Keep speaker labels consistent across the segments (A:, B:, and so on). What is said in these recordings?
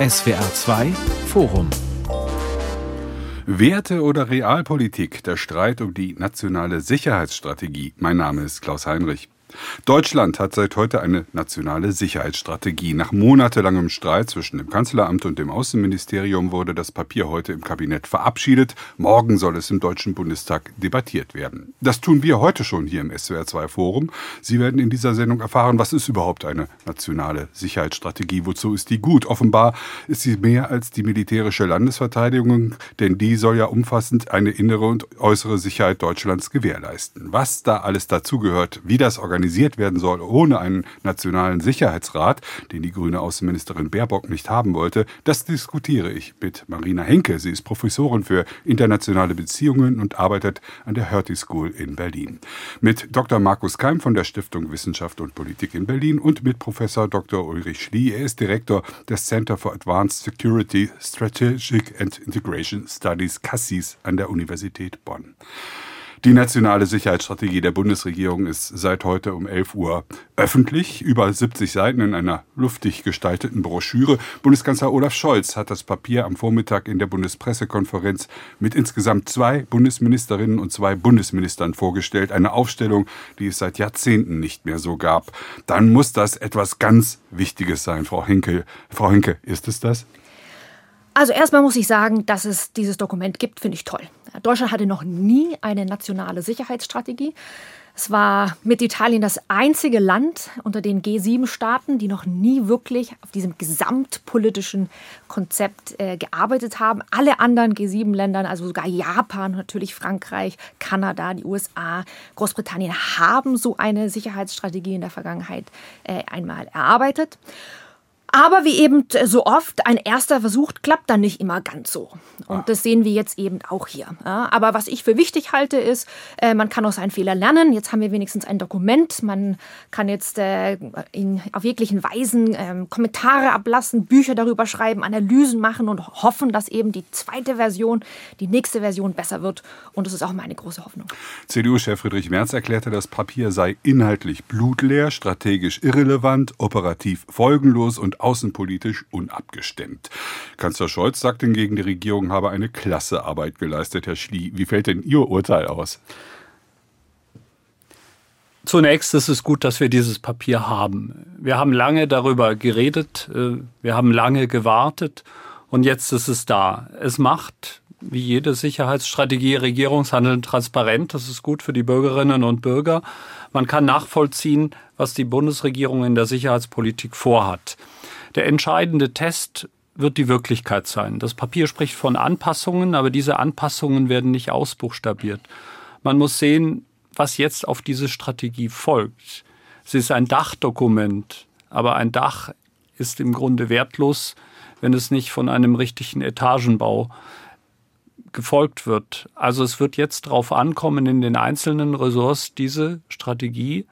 A: SWR 2 Forum Werte oder Realpolitik, der Streit um die nationale Sicherheitsstrategie. Mein Name ist Klaus Heinrich. Deutschland hat seit heute eine nationale Sicherheitsstrategie. Nach monatelangem Streit zwischen dem Kanzleramt und dem Außenministerium wurde das Papier heute im Kabinett verabschiedet. Morgen soll es im Deutschen Bundestag debattiert werden. Das tun wir heute schon hier im SWR2 Forum. Sie werden in dieser Sendung erfahren, was ist überhaupt eine nationale Sicherheitsstrategie? Wozu ist die gut? Offenbar ist sie mehr als die militärische Landesverteidigung, denn die soll ja umfassend eine innere und äußere Sicherheit Deutschlands gewährleisten. Was da alles dazugehört, wie das organisiert organisiert werden soll ohne einen nationalen Sicherheitsrat, den die grüne Außenministerin Baerbock nicht haben wollte, das diskutiere ich mit Marina Henke. Sie ist Professorin für internationale Beziehungen und arbeitet an der Hertie School in Berlin. Mit Dr. Markus Keim von der Stiftung Wissenschaft und Politik in Berlin und mit Professor Dr. Ulrich Schlie. Er ist Direktor des Center for Advanced Security, Strategic and Integration Studies CASSIS an der Universität Bonn. Die nationale Sicherheitsstrategie der Bundesregierung ist seit heute um 11 Uhr öffentlich, über 70 Seiten in einer luftig gestalteten Broschüre. Bundeskanzler Olaf Scholz hat das Papier am Vormittag in der Bundespressekonferenz mit insgesamt zwei Bundesministerinnen und zwei Bundesministern vorgestellt. Eine Aufstellung, die es seit Jahrzehnten nicht mehr so gab. Dann muss das etwas ganz Wichtiges sein, Frau Henkel. Frau Henke, ist es das?
B: Also erstmal muss ich sagen, dass es dieses Dokument gibt, finde ich toll. Deutschland hatte noch nie eine nationale Sicherheitsstrategie. Es war mit Italien das einzige Land unter den G7-Staaten, die noch nie wirklich auf diesem gesamtpolitischen Konzept äh, gearbeitet haben. Alle anderen G7-Länder, also sogar Japan, natürlich Frankreich, Kanada, die USA, Großbritannien, haben so eine Sicherheitsstrategie in der Vergangenheit äh, einmal erarbeitet. Aber wie eben so oft, ein erster Versuch klappt dann nicht immer ganz so. Und ah. das sehen wir jetzt eben auch hier. aber was ich für wichtig halte, ist, äh, man kann aus seinen Fehlern lernen. Jetzt haben wir wenigstens ein Dokument. Man kann jetzt äh, in, auf jeglichen Weisen ähm, Kommentare ablassen, Bücher darüber schreiben, Analysen machen und hoffen, dass eben die zweite Version, die nächste Version besser wird. Und das ist auch meine große Hoffnung.
A: CDU-Chef Friedrich Merz erklärte, das Papier sei inhaltlich blutleer, strategisch irrelevant, operativ folgenlos und außenpolitisch unabgestimmt. Kanzler Scholz sagt hingegen, die Regierung habe eine klasse Arbeit geleistet. Herr Schlie, wie fällt denn Ihr Urteil aus?
C: Zunächst ist es gut, dass wir dieses Papier haben. Wir haben lange darüber geredet, äh, wir haben lange gewartet und jetzt ist es da. Es macht, wie jede Sicherheitsstrategie, Regierungshandeln transparent. Das ist gut für die Bürgerinnen und Bürger. Man kann nachvollziehen, was die Bundesregierung in der Sicherheitspolitik vorhat. Der entscheidende Test wird die Wirklichkeit sein. Das Papier spricht von Anpassungen, aber diese Anpassungen werden nicht ausbuchstabiert. Man muss sehen, was jetzt auf diese Strategie folgt. Es ist ein Dachdokument, aber ein Dach ist im Grunde wertlos, wenn es nicht von einem richtigen Etagenbau gefolgt wird. Also es wird jetzt darauf ankommen, in den einzelnen Ressorts diese Strategie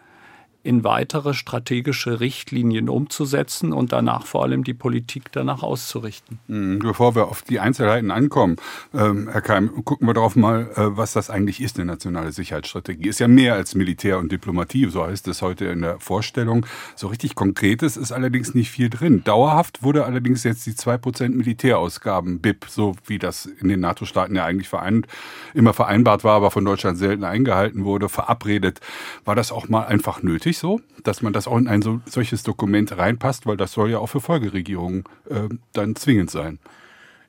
C: in weitere strategische Richtlinien umzusetzen und danach vor allem die Politik danach auszurichten.
A: Mhm, bevor wir auf die Einzelheiten ankommen, ähm, Herr Keim, gucken wir darauf mal, äh, was das eigentlich ist, eine nationale Sicherheitsstrategie. Ist ja mehr als Militär und Diplomatie, so heißt es heute in der Vorstellung. So richtig Konkretes ist allerdings nicht viel drin. Dauerhaft wurde allerdings jetzt die 2% Militärausgaben BIP, so wie das in den NATO-Staaten ja eigentlich vereint, immer vereinbart war, aber von Deutschland selten eingehalten wurde, verabredet. War das auch mal einfach nötig? So, dass man das auch in ein so, solches Dokument reinpasst, weil das soll ja auch für Folgeregierungen äh, dann zwingend sein.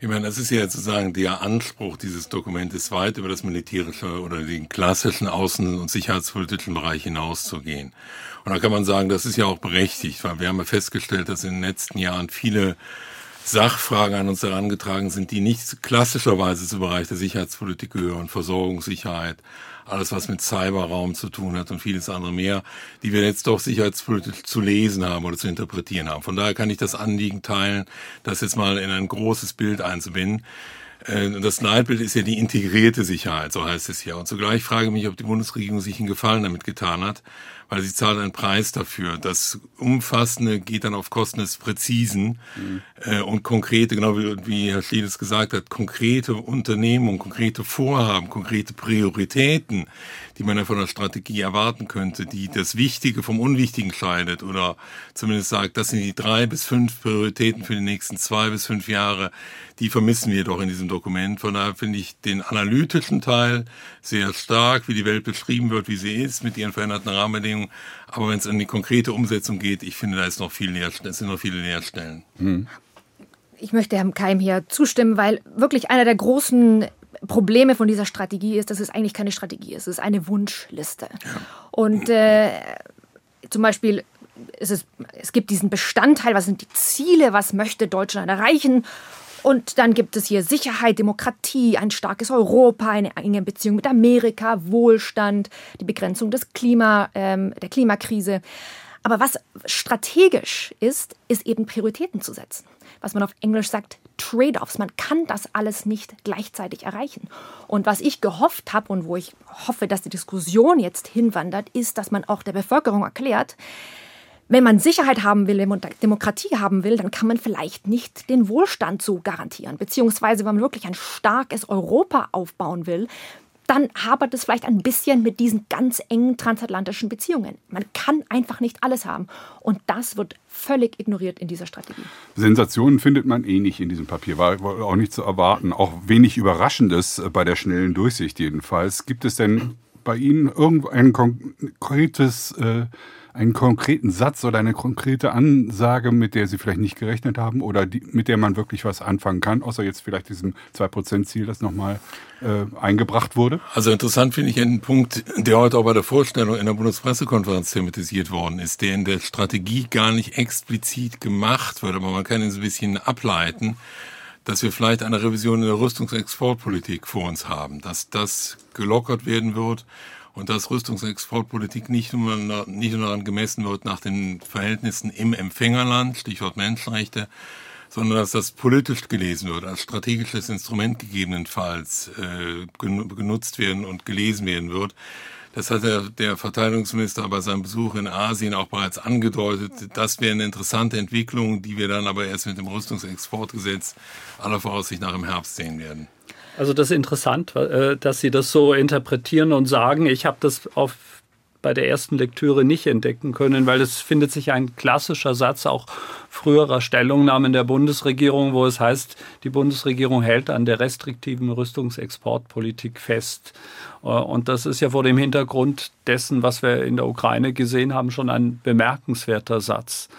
D: Ich meine, das ist ja sozusagen der Anspruch dieses Dokumentes, weit über das militärische oder den klassischen außen- und sicherheitspolitischen Bereich hinauszugehen. Und da kann man sagen, das ist ja auch berechtigt, weil wir haben ja festgestellt, dass in den letzten Jahren viele Sachfragen an uns herangetragen sind, die nicht klassischerweise zum Bereich der Sicherheitspolitik gehören, Versorgungssicherheit, alles was mit Cyberraum zu tun hat und vieles andere mehr, die wir jetzt doch sicherheitspolitisch zu lesen haben oder zu interpretieren haben. Von daher kann ich das Anliegen teilen, das jetzt mal in ein großes Bild einzubinden. Äh, das Leitbild ist ja die integrierte Sicherheit, so heißt es ja. Und zugleich frage ich mich, ob die Bundesregierung sich einen Gefallen damit getan hat, weil sie zahlen einen Preis dafür. Das Umfassende geht dann auf Kosten des Präzisen mhm. äh, und konkrete, genau wie, wie Herr Schliedes gesagt hat, konkrete Unternehmungen, konkrete Vorhaben, konkrete Prioritäten, die man ja von der Strategie erwarten könnte, die das Wichtige vom Unwichtigen scheidet oder zumindest sagt, das sind die drei bis fünf Prioritäten für die nächsten zwei bis fünf Jahre, die vermissen wir doch in diesem Dokument. Von daher finde ich den analytischen Teil sehr stark, wie die Welt beschrieben wird, wie sie ist, mit ihren veränderten Rahmenbedingungen. Aber wenn es an die konkrete Umsetzung geht, ich finde, da ist noch viel Leer, es sind noch viele Leerstellen. Hm.
B: Ich möchte Herrn Keim hier zustimmen, weil wirklich einer der großen Probleme von dieser Strategie ist, dass es eigentlich keine Strategie ist, es ist eine Wunschliste. Ja. Und äh, zum Beispiel ist es, es gibt diesen Bestandteil, was sind die Ziele, was möchte Deutschland erreichen und dann gibt es hier Sicherheit, Demokratie, ein starkes Europa, eine enge Beziehung mit Amerika, Wohlstand, die Begrenzung des Klima, ähm, der Klimakrise. Aber was strategisch ist, ist eben Prioritäten zu setzen. Was man auf Englisch sagt, Trade-offs. Man kann das alles nicht gleichzeitig erreichen. Und was ich gehofft habe und wo ich hoffe, dass die Diskussion jetzt hinwandert, ist, dass man auch der Bevölkerung erklärt, wenn man Sicherheit haben will, wenn man Demokratie haben will, dann kann man vielleicht nicht den Wohlstand so garantieren. Beziehungsweise, wenn man wirklich ein starkes Europa aufbauen will, dann habert es vielleicht ein bisschen mit diesen ganz engen transatlantischen Beziehungen. Man kann einfach nicht alles haben. Und das wird völlig ignoriert in dieser Strategie.
A: Sensationen findet man eh nicht in diesem Papier, war auch nicht zu erwarten. Auch wenig Überraschendes bei der schnellen Durchsicht jedenfalls. Gibt es denn bei Ihnen irgendein konkretes äh, einen konkreten Satz oder eine konkrete Ansage, mit der Sie vielleicht nicht gerechnet haben oder die, mit der man wirklich was anfangen kann, außer jetzt vielleicht diesem 2%-Ziel, das nochmal äh, eingebracht wurde?
D: Also interessant finde ich einen Punkt, der heute auch bei der Vorstellung in der Bundespressekonferenz thematisiert worden ist, der in der Strategie gar nicht explizit gemacht wird, aber man kann ihn so ein bisschen ableiten dass wir vielleicht eine Revision in der Rüstungsexportpolitik vor uns haben, dass das gelockert werden wird und dass Rüstungsexportpolitik nicht nur, nicht nur daran gemessen wird nach den Verhältnissen im Empfängerland, Stichwort Menschenrechte, sondern dass das politisch gelesen wird, als strategisches Instrument gegebenenfalls äh, genutzt werden und gelesen werden wird. Das hat der, der Verteidigungsminister bei seinem Besuch in Asien auch bereits angedeutet. Das wäre eine interessante Entwicklung, die wir dann aber erst mit dem Rüstungsexportgesetz aller Voraussicht nach im Herbst sehen werden.
C: Also das ist interessant, äh, dass Sie das so interpretieren und sagen. Ich habe das auf bei der ersten Lektüre nicht entdecken können, weil es findet sich ein klassischer Satz auch früherer Stellungnahmen der Bundesregierung, wo es heißt, die Bundesregierung hält an der restriktiven Rüstungsexportpolitik fest. Äh, und das ist ja vor dem Hintergrund dessen, was wir in der Ukraine gesehen haben, schon ein bemerkenswerter Satz.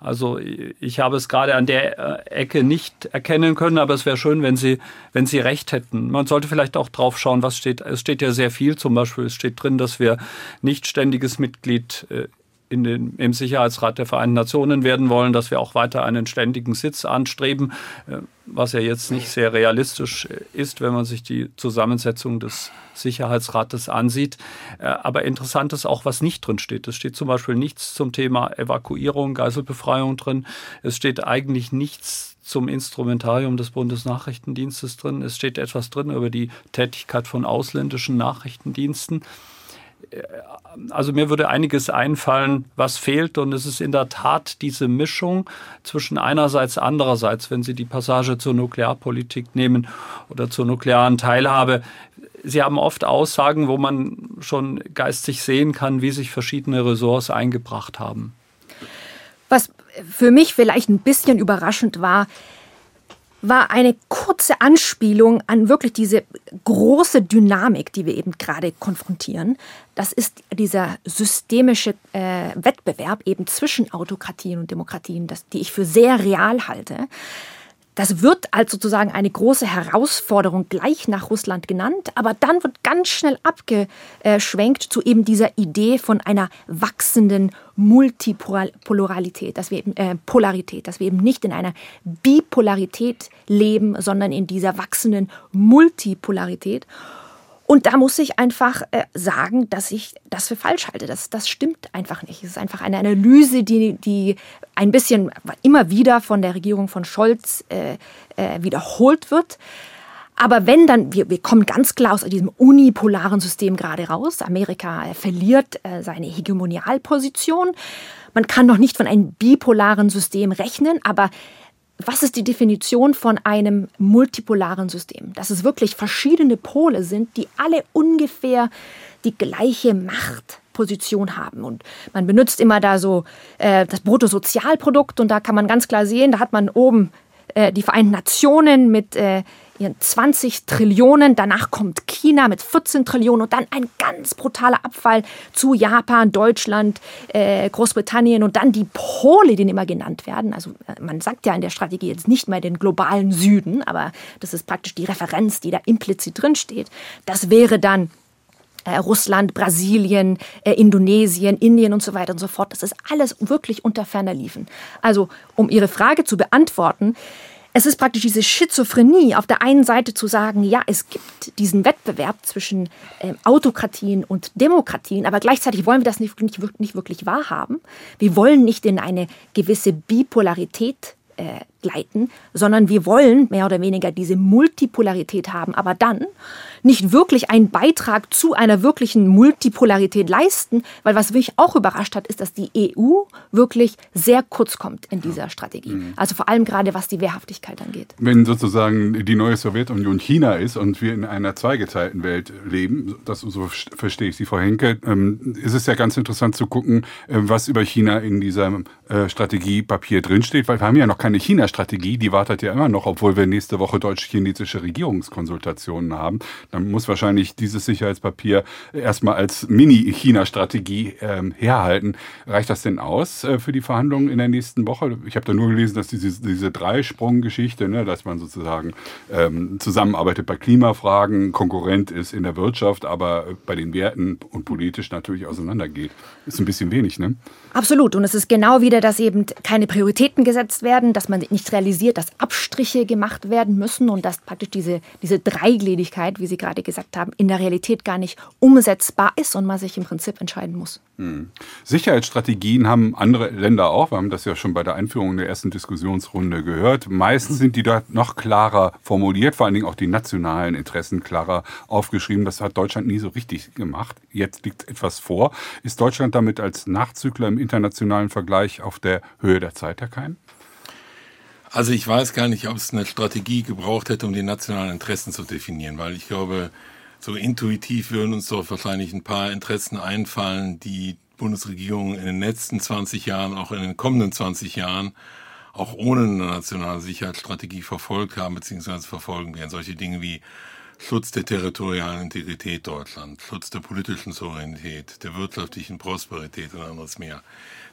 C: Also ich habe es gerade an der äh, Ecke nicht erkennen können, aber es wäre schön, wenn Sie, wenn Sie recht hätten. Man sollte vielleicht auch drauf schauen, was steht. Es steht ja sehr viel. Zum Beispiel es steht drin, dass wir nicht ständiges Mitglied äh, in den, im Sicherheitsrat der Vereinten Nationen werden wollen, dass wir auch weiter einen ständigen Sitz anstreben, äh, was ja jetzt nicht sehr realistisch ist, wenn man sich die Zusammensetzung des Sicherheitsrates ansieht. Äh, aber interessant ist auch, was nicht drin steht. Es steht zum Beispiel nichts zum Thema Evakuierung, Geiselbefreiung drin. Es steht eigentlich nichts zum Instrumentarium des Bundesnachrichtendienstes drin. Es steht etwas drin über die Tätigkeit von ausländischen Nachrichtendiensten also mir würde einiges einfallen, was fehlt. Und es ist in der Tat diese Mischung zwischen einerseits, andererseits, wenn Sie die Passage zur Nuklearpolitik nehmen oder zur nuklearen Teilhabe. Sie haben oft Aussagen, wo man schon geistig sehen kann, wie sich verschiedene Ressorts eingebracht haben.
B: Was für mich vielleicht ein bisschen überraschend war, war eine kurze Anspielung an wirklich diese große Dynamik, die wir eben gerade konfrontieren. Das ist dieser systemische äh, Wettbewerb eben zwischen Autokratien und Demokratien, das, die ich für sehr real halte. Das wird als sozusagen eine große Herausforderung gleich nach Russland genannt, aber dann wird ganz schnell abgeschwenkt zu eben dieser Idee von einer wachsenden Multipolarität, dass wir eben äh, Polarität, dass wir eben nicht in einer Bipolarität leben, sondern in dieser wachsenden Multipolarität. Und da muss ich einfach äh, sagen, dass ich das für falsch halte. Das, das stimmt einfach nicht. Es ist einfach eine Analyse, die, die ein bisschen immer wieder von der Regierung von Scholz äh, äh, wiederholt wird. Aber wenn dann, wir, wir kommen ganz klar aus diesem unipolaren System gerade raus. Amerika äh, verliert äh, seine Hegemonialposition. Man kann noch nicht von einem bipolaren System rechnen, aber was ist die Definition von einem multipolaren System? Dass es wirklich verschiedene Pole sind, die alle ungefähr die gleiche Machtposition haben. Und man benutzt immer da so äh, das Bruttosozialprodukt und da kann man ganz klar sehen, da hat man oben äh, die Vereinten Nationen mit äh, ihren 20 Trillionen, danach kommt China mit 14 Trillionen und dann ein ganz brutaler Abfall zu Japan, Deutschland, äh, Großbritannien und dann die Pole, die immer genannt werden. Also äh, man sagt ja in der Strategie jetzt nicht mehr den globalen Süden, aber das ist praktisch die Referenz, die da implizit drinsteht. Das wäre dann äh, Russland, Brasilien, äh, Indonesien, Indien und so weiter und so fort. Das ist alles wirklich unter ferner Liefen. Also, um Ihre Frage zu beantworten, es ist praktisch diese Schizophrenie, auf der einen Seite zu sagen, ja, es gibt diesen Wettbewerb zwischen äh, Autokratien und Demokratien, aber gleichzeitig wollen wir das nicht, nicht, nicht wirklich wahrhaben. Wir wollen nicht in eine gewisse Bipolarität äh, gleiten, sondern wir wollen mehr oder weniger diese Multipolarität haben, aber dann nicht wirklich einen Beitrag zu einer wirklichen Multipolarität leisten, weil was mich auch überrascht hat, ist, dass die EU wirklich sehr kurz kommt in dieser Strategie. Mhm. Also vor allem gerade was die Wehrhaftigkeit angeht.
A: Wenn sozusagen die neue Sowjetunion China ist und wir in einer zweigeteilten Welt leben, das so verstehe ich Sie, Frau Henke, ähm, ist es ja ganz interessant zu gucken, äh, was über China in diesem äh, Strategiepapier drinsteht, weil wir haben ja noch keine China-Strategie, die wartet ja immer noch, obwohl wir nächste Woche deutsch-chinesische Regierungskonsultationen haben. Dann muss wahrscheinlich dieses Sicherheitspapier erstmal als Mini-China-Strategie ähm, herhalten. Reicht das denn aus äh, für die Verhandlungen in der nächsten Woche? Ich habe da nur gelesen, dass diese, diese Dreisprung-Geschichte, ne, dass man sozusagen ähm, zusammenarbeitet bei Klimafragen, Konkurrent ist in der Wirtschaft, aber bei den Werten und politisch natürlich auseinandergeht. Ist ein bisschen wenig, ne?
B: Absolut. Und es ist genau wieder, dass eben keine Prioritäten gesetzt werden, dass man nicht realisiert, dass Abstriche gemacht werden müssen und dass praktisch diese, diese Dreigliedrigkeit, wie Sie gerade gesagt haben, in der Realität gar nicht umsetzbar ist und man sich im Prinzip entscheiden muss.
A: Hm. Sicherheitsstrategien haben andere Länder auch. Wir haben das ja schon bei der Einführung der ersten Diskussionsrunde gehört. Meistens sind die dort noch klarer formuliert, vor allen Dingen auch die nationalen Interessen klarer aufgeschrieben. Das hat Deutschland nie so richtig gemacht. Jetzt liegt etwas vor. Ist Deutschland damit als Nachzügler im internationalen Vergleich auf der Höhe der Zeit, Herr Kein?
D: Also ich weiß gar nicht, ob es eine Strategie gebraucht hätte, um die nationalen Interessen zu definieren, weil ich glaube, so intuitiv würden uns doch wahrscheinlich ein paar Interessen einfallen, die Bundesregierung in den letzten 20 Jahren, auch in den kommenden 20 Jahren, auch ohne eine nationale Sicherheitsstrategie verfolgt haben bzw. verfolgen werden. Solche Dinge wie Schutz der territorialen Integrität Deutschlands, Schutz der politischen Souveränität, der wirtschaftlichen Prosperität und anderes mehr.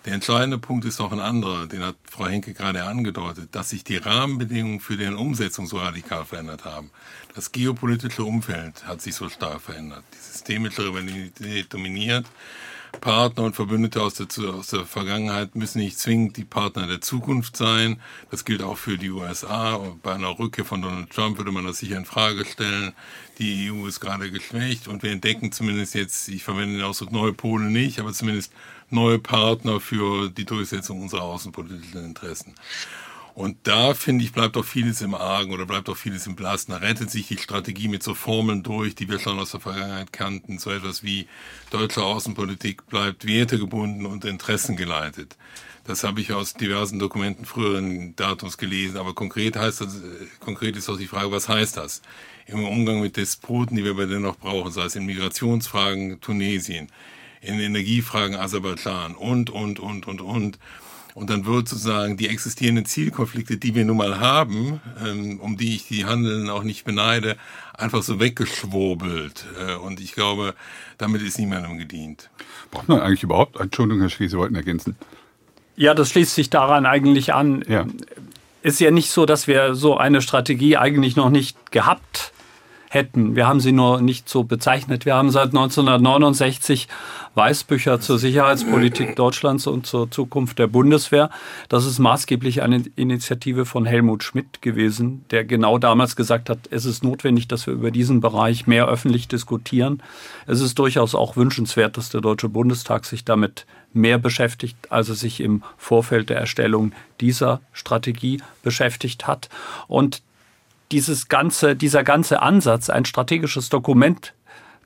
D: Der entscheidende Punkt ist auch ein anderer, den hat Frau Henke gerade angedeutet, dass sich die Rahmenbedingungen für deren Umsetzung so radikal verändert haben. Das geopolitische Umfeld hat sich so stark verändert. Die systemische Rivalität dominiert. Partner und Verbündete aus der, aus der Vergangenheit müssen nicht zwingend die Partner der Zukunft sein. Das gilt auch für die USA. Bei einer Rückkehr von Donald Trump würde man das sicher in Frage stellen. Die EU ist gerade geschwächt und wir entdecken zumindest jetzt, ich verwende den Ausdruck neue Pole nicht, aber zumindest neue Partner für die Durchsetzung unserer außenpolitischen Interessen. Und da, finde ich, bleibt auch vieles im Argen oder bleibt auch vieles im Blasen. Da rettet sich die Strategie mit so Formeln durch, die wir schon aus der Vergangenheit kannten. So etwas wie deutsche Außenpolitik bleibt wertegebunden und interessengeleitet. Das habe ich aus diversen Dokumenten früheren Datums gelesen. Aber konkret heißt das, konkret ist auch die Frage, was heißt das? Im Umgang mit Despoten, die wir aber dennoch brauchen, sei es in Migrationsfragen Tunesien, in Energiefragen Aserbaidschan und, und, und, und, und. Und dann wird sozusagen die existierenden Zielkonflikte, die wir nun mal haben, ähm, um die ich die Handeln auch nicht beneide, einfach so weggeschwurbelt. Äh, und ich glaube, damit ist niemandem gedient.
A: Braucht man eigentlich überhaupt, Entschuldigung, Herr Schrie, Sie wollten ergänzen.
C: Ja, das schließt sich daran eigentlich an. Ja. Ist ja nicht so, dass wir so eine Strategie eigentlich noch nicht gehabt hätten. Wir haben sie nur nicht so bezeichnet. Wir haben seit 1969 Weißbücher zur Sicherheitspolitik Deutschlands und zur Zukunft der Bundeswehr. Das ist maßgeblich eine Initiative von Helmut Schmidt gewesen, der genau damals gesagt hat, es ist notwendig, dass wir über diesen Bereich mehr öffentlich diskutieren. Es ist durchaus auch wünschenswert, dass der Deutsche Bundestag sich damit mehr beschäftigt, als er sich im Vorfeld der Erstellung dieser Strategie beschäftigt hat. Und dieses ganze, dieser ganze Ansatz, ein strategisches Dokument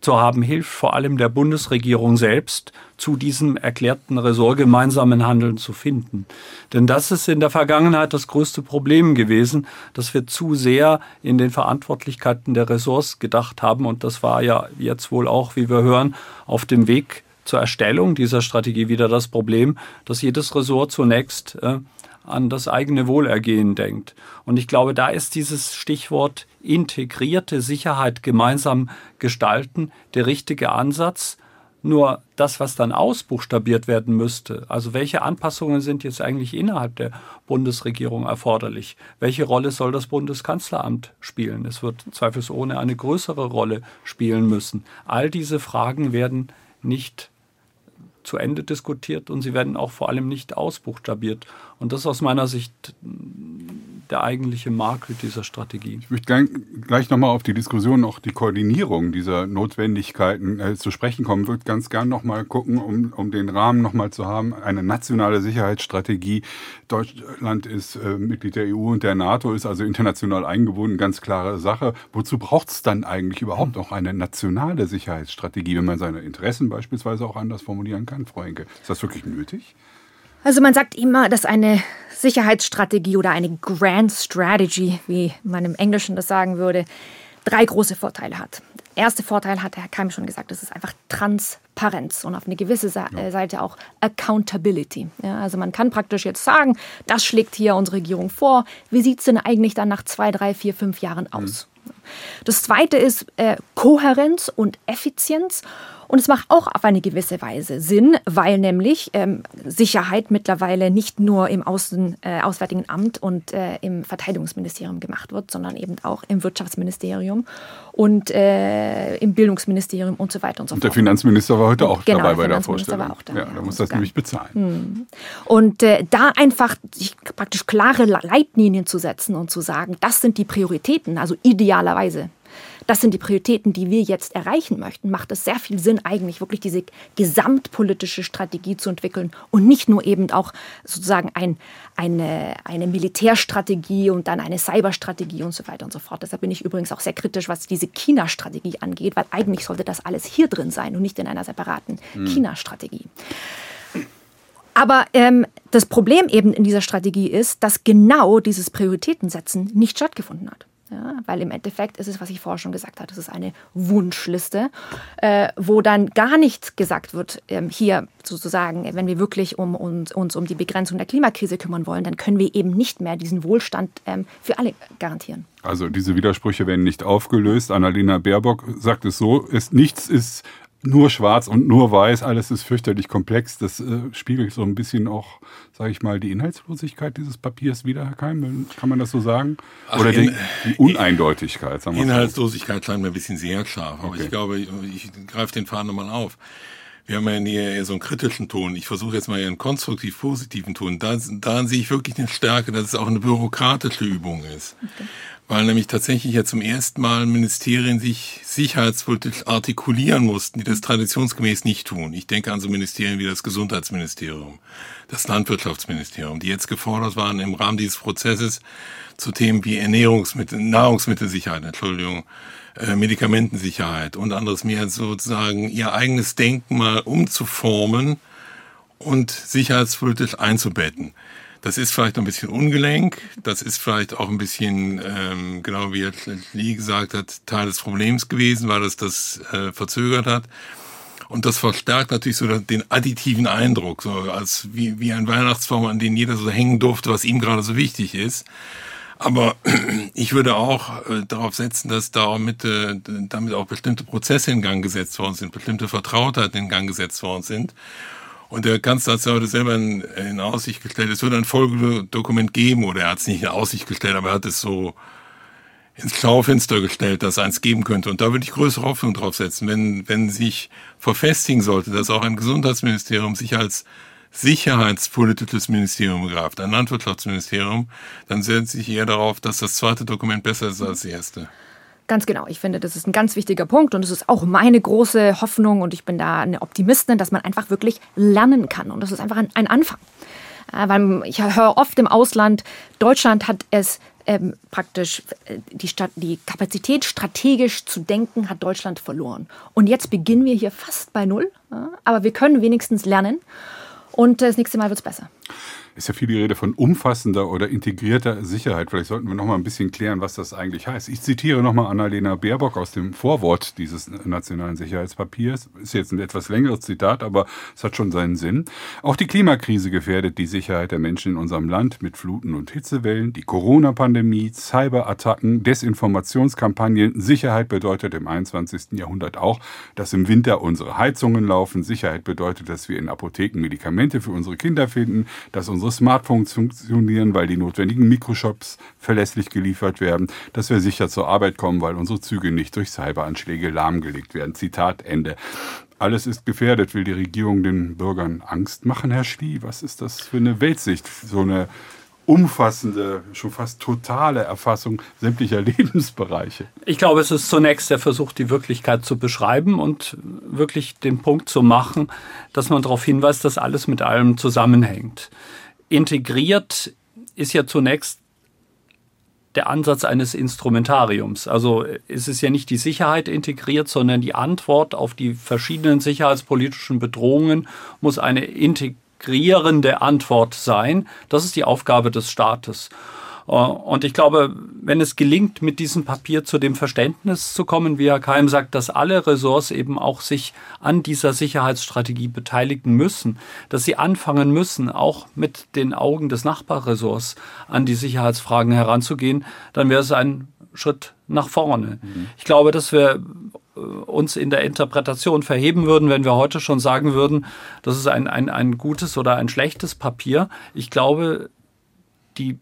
C: zu haben, hilft vor allem der Bundesregierung selbst, zu diesem erklärten Ressort gemeinsamen Handeln zu finden. Denn das ist in der Vergangenheit das größte Problem gewesen, dass wir zu sehr in den Verantwortlichkeiten der Ressorts gedacht haben. Und das war ja jetzt wohl auch, wie wir hören, auf dem Weg zur Erstellung dieser Strategie wieder das Problem, dass jedes Ressort zunächst äh, an das eigene Wohlergehen denkt. Und ich glaube, da ist dieses Stichwort integrierte Sicherheit gemeinsam gestalten der richtige Ansatz. Nur das, was dann ausbuchstabiert werden müsste, also welche Anpassungen sind jetzt eigentlich innerhalb der Bundesregierung erforderlich? Welche Rolle soll das Bundeskanzleramt spielen? Es wird zweifelsohne eine größere Rolle spielen müssen. All diese Fragen werden nicht zu Ende diskutiert und sie werden auch vor allem nicht ausbuchstabiert. Und das ist aus meiner Sicht der eigentliche Makel dieser Strategie.
A: Ich möchte gleich nochmal auf die Diskussion, auch die Koordinierung dieser Notwendigkeiten äh, zu sprechen kommen. Ich würde ganz gern nochmal gucken, um, um den Rahmen nochmal zu haben. Eine nationale Sicherheitsstrategie. Deutschland ist äh, Mitglied der EU und der NATO, ist also international eingebunden, ganz klare Sache. Wozu braucht es dann eigentlich überhaupt noch eine nationale Sicherheitsstrategie, wenn man seine Interessen beispielsweise auch anders formulieren kann, Frau Henke? Ist das wirklich nötig?
B: Also man sagt immer, dass eine Sicherheitsstrategie oder eine Grand Strategy, wie man im Englischen das sagen würde, drei große Vorteile hat. Erster Vorteil hat Herr Keim schon gesagt, das ist einfach Transparenz und auf eine gewisse äh, Seite auch Accountability. Ja, also man kann praktisch jetzt sagen, das schlägt hier unsere Regierung vor. Wie sieht es denn eigentlich dann nach zwei, drei, vier, fünf Jahren aus? Mhm. Das zweite ist äh, Kohärenz und Effizienz. Und es macht auch auf eine gewisse Weise Sinn, weil nämlich ähm, Sicherheit mittlerweile nicht nur im Außen, äh, Auswärtigen Amt und äh, im Verteidigungsministerium gemacht wird, sondern eben auch im Wirtschaftsministerium und äh, im Bildungsministerium und so weiter und so
A: fort. Und der Finanzminister war heute auch
B: genau,
A: dabei
B: bei
A: der Vorstellung.
B: War auch da,
A: ja, da muss das nämlich bezahlen. Hm.
B: Und äh, da einfach sich praktisch klare Leitlinien zu setzen und zu sagen, das sind die Prioritäten, also idealerweise das sind die Prioritäten, die wir jetzt erreichen möchten, macht es sehr viel Sinn, eigentlich wirklich diese gesamtpolitische Strategie zu entwickeln und nicht nur eben auch sozusagen ein, eine, eine Militärstrategie und dann eine Cyberstrategie und so weiter und so fort. Deshalb bin ich übrigens auch sehr kritisch, was diese China-Strategie angeht, weil eigentlich sollte das alles hier drin sein und nicht in einer separaten hm. China-Strategie. Aber ähm, das Problem eben in dieser Strategie ist, dass genau dieses Prioritätensetzen nicht stattgefunden hat. Ja, weil im Endeffekt ist es, was ich vorher schon gesagt habe, es ist eine Wunschliste, äh, wo dann gar nicht gesagt wird, ähm, hier sozusagen, wenn wir wirklich um, uns, uns um die Begrenzung der Klimakrise kümmern wollen, dann können wir eben nicht mehr diesen Wohlstand ähm, für alle garantieren.
A: Also diese Widersprüche werden nicht aufgelöst. Annalena Baerbock sagt es so, ist, nichts ist nur schwarz und nur weiß, alles ist fürchterlich komplex. Das äh, spiegelt so ein bisschen auch, sage ich mal, die Inhaltslosigkeit dieses Papiers wieder, Herr Keim. Kann man das so sagen? Oder Ach, in, die, Uneindeutigkeit?
D: Sagen Inhaltslosigkeit scheint mir ein bisschen sehr scharf. Aber okay. ich glaube, ich, ich greife den Faden nochmal auf. Wir haben ja eher so einen kritischen Ton. Ich versuche jetzt mal einen konstruktiv positiven Ton. Da, daran sehe ich wirklich eine Stärke, dass es auch eine bürokratische Übung ist. Okay weil nämlich tatsächlich ja zum ersten Mal Ministerien sich sicherheitspolitisch artikulieren mussten, die das traditionsgemäß nicht tun. Ich denke an so Ministerien wie das Gesundheitsministerium, das Landwirtschaftsministerium, die jetzt gefordert waren im Rahmen dieses Prozesses zu Themen wie Ernährungsmittel, Nahrungsmittelsicherheit, Entschuldigung, Medikamentensicherheit und anderes mehr sozusagen ihr eigenes Denken mal umzuformen und sicherheitspolitisch einzubetten. Das ist vielleicht ein bisschen ungelenk. Das ist vielleicht auch ein bisschen, ähm, genau wie Lee gesagt hat, Teil des Problems gewesen, weil es das äh, verzögert hat. Und das verstärkt natürlich so den additiven Eindruck, so als wie, wie ein Weihnachtsbaum, an den jeder so hängen durfte, was ihm gerade so wichtig ist. Aber ich würde auch äh, darauf setzen, dass damit, äh, damit auch bestimmte Prozesse in Gang gesetzt worden sind, bestimmte Vertrautheiten in Gang gesetzt worden sind. Und der Kanzler hat es heute selber in, in, Aussicht gestellt, es wird ein Folgedokument geben, oder er hat es nicht in Aussicht gestellt, aber er hat es so ins Schaufenster gestellt, dass eins geben könnte. Und da würde ich größere Hoffnung drauf setzen, wenn, wenn sich verfestigen sollte, dass auch ein Gesundheitsministerium sich als sicherheitspolitisches Ministerium greift, ein Landwirtschaftsministerium, dann setze ich eher darauf, dass das zweite Dokument besser ist als das erste.
B: Ganz genau. Ich finde, das ist ein ganz wichtiger Punkt und es ist auch meine große Hoffnung und ich bin da eine Optimistin, dass man einfach wirklich lernen kann und das ist einfach ein, Anfang. Weil ich höre oft im Ausland, Deutschland hat es ähm, praktisch äh, die, Stadt, die Kapazität strategisch zu denken, hat Deutschland verloren. Und jetzt beginnen wir hier fast bei Null, aber wir können wenigstens lernen und das nächste Mal wird es besser
A: ist ja viel die Rede von umfassender oder integrierter Sicherheit. Vielleicht sollten wir noch mal ein bisschen klären, was das eigentlich heißt. Ich zitiere noch mal Annalena Baerbock aus dem Vorwort dieses nationalen Sicherheitspapiers. Ist jetzt ein etwas längeres Zitat, aber es hat schon seinen Sinn. Auch die Klimakrise gefährdet die Sicherheit der Menschen in unserem Land mit Fluten und Hitzewellen, die Corona-Pandemie, Cyberattacken, Desinformationskampagnen. Sicherheit bedeutet im 21. Jahrhundert auch, dass im Winter unsere Heizungen laufen. Sicherheit bedeutet, dass wir in Apotheken Medikamente für unsere Kinder finden, dass unsere unsere Smartphones funktionieren, weil die notwendigen Mikroshops verlässlich geliefert werden, dass wir sicher zur Arbeit kommen, weil unsere Züge nicht durch Cyberanschläge lahmgelegt werden. Zitat Ende. Alles ist gefährdet. Will die Regierung den Bürgern Angst machen, Herr Schlie? Was ist das für eine Weltsicht? So eine umfassende, schon fast totale Erfassung sämtlicher Lebensbereiche.
C: Ich glaube, es ist zunächst der Versuch, die Wirklichkeit zu beschreiben und wirklich den Punkt zu machen, dass man darauf hinweist, dass alles mit allem zusammenhängt integriert ist ja zunächst der Ansatz eines Instrumentariums. Also es ist ja nicht die Sicherheit integriert, sondern die Antwort auf die verschiedenen sicherheitspolitischen Bedrohungen muss eine integrierende Antwort sein. Das ist die Aufgabe des Staates. Äh, und ich glaube, wenn es gelingt, mit diesem Papier zu dem Verständnis zu kommen, wie Herr Keim sagt, dass alle Ressorts eben auch sich an dieser Sicherheitsstrategie beteiligen müssen, dass sie anfangen müssen, auch mit den Augen des Nachbarressorts an die Sicherheitsfragen heranzugehen, dann wäre es ein Schritt nach vorne. Mhm. Ich glaube, dass wir äh, uns in der Interpretation verheben würden, wenn wir heute schon sagen würden, das ist ein, ein, ein gutes oder ein schlechtes Papier. Ich glaube, die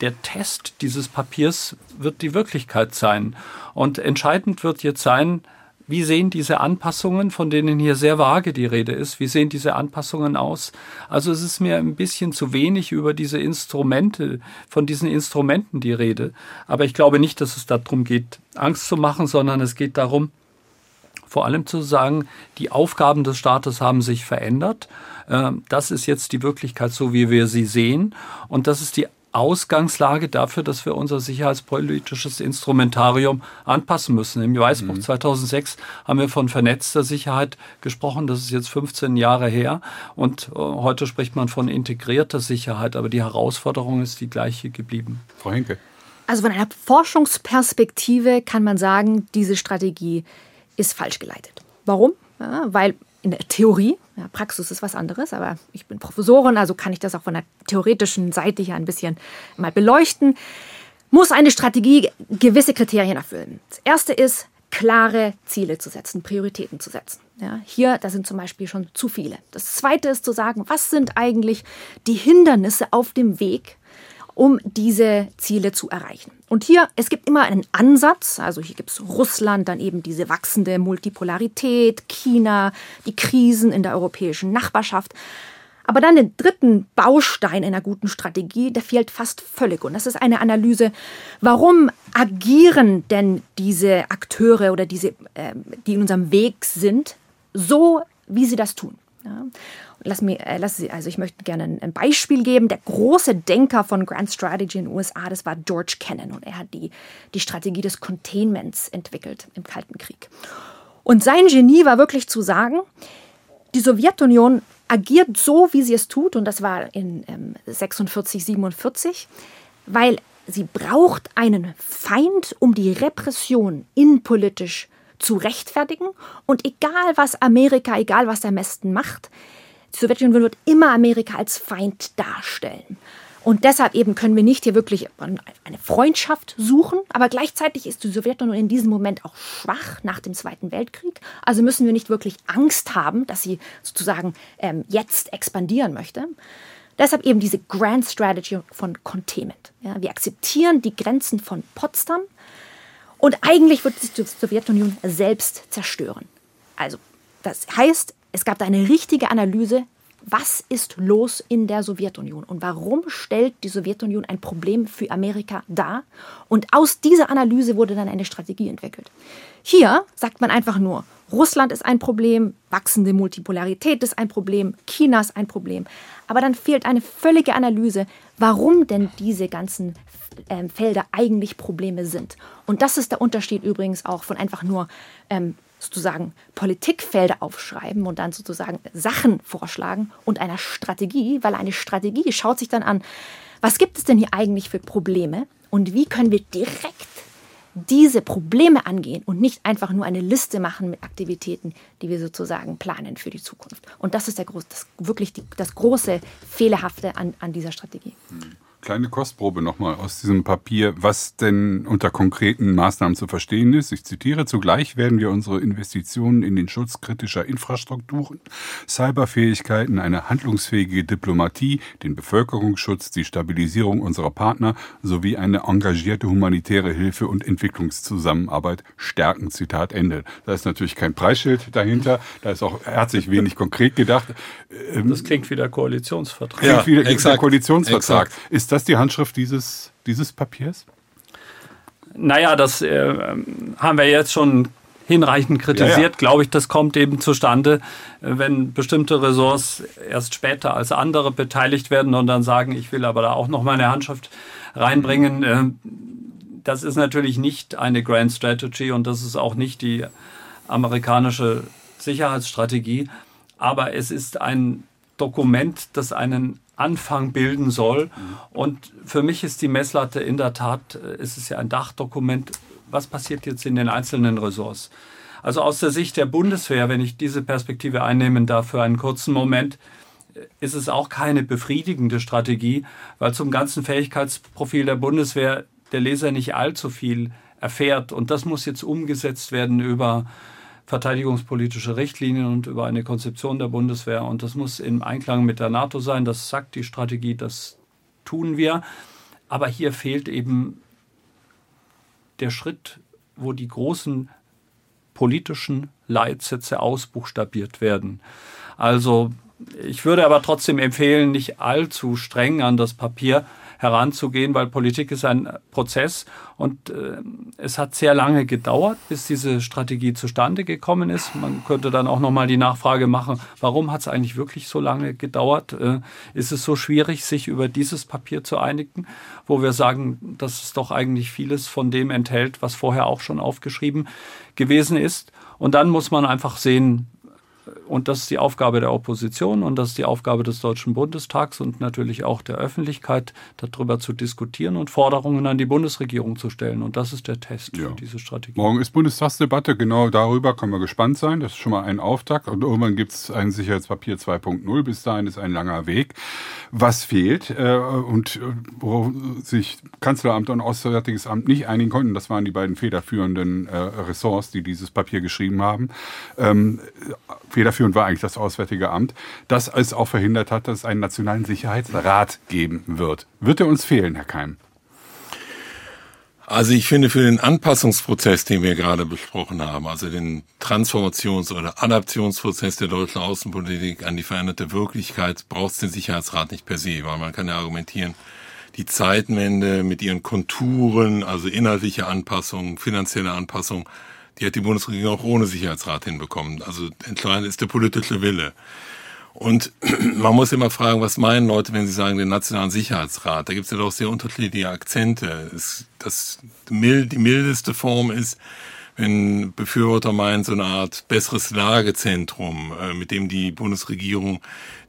C: der Test dieses Papiers wird die Wirklichkeit sein. Und entscheidend wird jetzt sein, wie sehen diese Anpassungen, von denen hier sehr vage die Rede ist, wie sehen diese Anpassungen aus? Also es ist mir ein bisschen zu wenig über diese Instrumente, von diesen Instrumenten die Rede. Aber ich glaube nicht, dass es darum geht, Angst zu machen, sondern es geht darum, vor allem zu sagen, die Aufgaben des Staates haben sich verändert. Ähm, das ist jetzt die Wirklichkeit, so wie wir sie sehen. Und das ist die Ausgangslage dafür, dass wir unser sicherheitspolitisches Instrumentarium anpassen müssen. Im Weißbuch mhm. 2006 haben wir von vernetzter Sicherheit gesprochen. Das ist jetzt 15 Jahre her. Und äh, heute spricht man von integrierter Sicherheit. Aber die Herausforderung ist die gleiche geblieben.
A: Frau Henke.
B: Also von einer Forschungsperspektive kann man sagen, diese Strategie ist falsch geleitet. Warum? Ja, weil in der Theorie, ja, Praxis ist was anderes, aber ich bin Professorin, also kann ich das auch von der theoretischen Seite hier ein bisschen mal beleuchten, muss eine Strategie gewisse Kriterien erfüllen. Das erste ist, klare Ziele zu setzen, Prioritäten zu setzen. Ja, hier, da sind zum Beispiel schon zu viele. Das zweite ist zu sagen, was sind eigentlich die Hindernisse auf dem Weg um diese Ziele zu erreichen. Und hier, es gibt immer einen Ansatz, also hier gibt es Russland, dann eben diese wachsende Multipolarität, China, die Krisen in der europäischen Nachbarschaft. Aber dann den dritten Baustein einer guten Strategie, der fehlt fast völlig. Und das ist eine Analyse, warum agieren denn diese Akteure oder diese, äh, die in unserem Weg sind, so, wie sie das tun. Ja. Lass mir, äh, lass, also ich möchte gerne ein Beispiel geben. Der große Denker von Grand Strategy in den USA, das war George Kennan und er hat die, die Strategie des Containments entwickelt im Kalten Krieg. Und sein Genie war wirklich zu sagen, die Sowjetunion agiert so, wie sie es tut, und das war in ähm, 46, 47, weil sie braucht einen Feind, um die Repression innenpolitisch zu rechtfertigen. Und egal was Amerika, egal was der Westen macht, die Sowjetunion wird immer Amerika als Feind darstellen. Und deshalb eben können wir nicht hier wirklich eine Freundschaft suchen, aber gleichzeitig ist die Sowjetunion in diesem Moment auch schwach nach dem Zweiten Weltkrieg. Also müssen wir nicht wirklich Angst haben, dass sie sozusagen ähm, jetzt expandieren möchte. Deshalb eben diese Grand Strategy von Containment. Ja, wir akzeptieren die Grenzen von Potsdam und eigentlich wird sich die Sowjetunion selbst zerstören. Also das heißt, es gab da eine richtige Analyse, was ist los in der Sowjetunion und warum stellt die Sowjetunion ein Problem für Amerika dar? Und aus dieser Analyse wurde dann eine Strategie entwickelt. Hier sagt man einfach nur, Russland ist ein Problem, wachsende Multipolarität ist ein Problem, China ist ein Problem. Aber dann fehlt eine völlige Analyse, warum denn diese ganzen ähm, Felder eigentlich Probleme sind. Und das ist der Unterschied übrigens auch von einfach nur ähm, sozusagen Politikfelder aufschreiben und dann sozusagen Sachen vorschlagen und einer Strategie, weil eine Strategie schaut sich dann an, was gibt es denn hier eigentlich für Probleme und wie können wir direkt diese Probleme angehen und nicht einfach nur eine Liste machen mit Aktivitäten, die wir sozusagen planen für die Zukunft. Und das ist der groß, das, wirklich die, das große Fehlerhafte an, an dieser Strategie.
A: Mhm. Kleine Kostprobe nochmal aus diesem Papier, was denn unter konkreten Maßnahmen zu verstehen ist. Ich zitiere, zugleich werden wir unsere Investitionen in den Schutz kritischer Infrastrukturen, Cyberfähigkeiten, eine handlungsfähige Diplomatie, den Bevölkerungsschutz, die Stabilisierung unserer Partner sowie eine engagierte humanitäre Hilfe und Entwicklungszusammenarbeit stärken. Zitat Ende. Da ist natürlich kein Preisschild dahinter, da ist auch herzlich wenig konkret gedacht.
C: Das klingt wie der Koalitionsvertrag.
A: Klingt ja, wie der, exakt, der Koalitionsvertrag. Exakt. Ist das die Handschrift dieses, dieses Papiers?
C: Naja, das äh, haben wir jetzt schon hinreichend kritisiert, ja, ja. glaube ich, das kommt eben zustande, wenn bestimmte Ressorts erst später als andere beteiligt werden und dann sagen, ich will aber da auch noch meine Handschrift reinbringen. Äh, das ist natürlich nicht eine Grand Strategy und das ist auch nicht die amerikanische Sicherheitsstrategie, aber es ist ein Dokument, das einen Anfang bilden soll. Mhm. Und für mich ist die Messlatte in der Tat, äh, es ist ja ein Dachdokument, was passiert jetzt in den einzelnen Ressorts. Also aus der Sicht der Bundeswehr, wenn ich diese Perspektive einnehmen darf für einen kurzen Moment, äh, ist es auch keine befriedigende Strategie, weil zum ganzen Fähigkeitsprofil der Bundeswehr der Leser nicht allzu viel erfährt. Und das muss jetzt umgesetzt werden über verteidigungspolitische Richtlinien und über eine Konzeption der Bundeswehr. Und das muss im Einklang mit der NATO sein. Das sagt die Strategie, das tun wir. Aber hier fehlt eben der Schritt, wo die großen politischen Leitsätze ausbuchstabiert werden. Also ich würde aber trotzdem empfehlen, nicht allzu streng an das Papier heranzugehen, weil Politik ist ein Prozess und äh, es hat sehr lange gedauert, bis diese Strategie zustande gekommen ist. Man könnte dann auch nochmal die Nachfrage machen, warum hat es eigentlich wirklich so lange gedauert? Äh, ist es so schwierig, sich über dieses Papier zu einigen, wo wir sagen, dass es doch eigentlich vieles von dem enthält, was vorher auch schon aufgeschrieben gewesen ist? Und dann muss man einfach sehen, und das ist die Aufgabe der Opposition und das ist die Aufgabe des Deutschen Bundestags und natürlich auch der Öffentlichkeit, darüber zu diskutieren und Forderungen an die Bundesregierung zu stellen. Und das ist der Test ja. für diese Strategie.
A: Morgen ist Bundestagsdebatte, genau darüber können wir gespannt sein. Das ist schon mal ein Auftakt. Und irgendwann gibt es ein Sicherheitspapier 2.0. Bis dahin ist ein langer Weg. Was fehlt äh, und äh, wo sich Kanzleramt und Auswärtiges Amt nicht einigen konnten, das waren die beiden federführenden äh, Ressorts, die dieses Papier geschrieben haben. Ähm, federführend war eigentlich das Auswärtige Amt, das es auch verhindert hat, dass es einen Nationalen Sicherheitsrat geben wird. Wird er uns fehlen, Herr Keim?
D: Also ich finde für den Anpassungsprozess, den wir gerade besprochen haben, also den Transformations- oder Adaptionsprozess der deutschen Außenpolitik an die veränderte Wirklichkeit, braucht es den Sicherheitsrat nicht per se, weil man kann ja argumentieren, die Zeitenwende mit ihren Konturen, also inhaltliche Anpassungen, finanzielle Anpassungen, die hat die Bundesregierung auch ohne Sicherheitsrat hinbekommen. Also entscheidend ist der politische Wille. Und man muss immer fragen, was meinen Leute, wenn sie sagen, den Nationalen Sicherheitsrat? Da gibt es ja doch sehr unterschiedliche Akzente. Das, die mildeste Form ist, wenn Befürworter meinen, so eine Art besseres Lagezentrum, äh, mit dem die Bundesregierung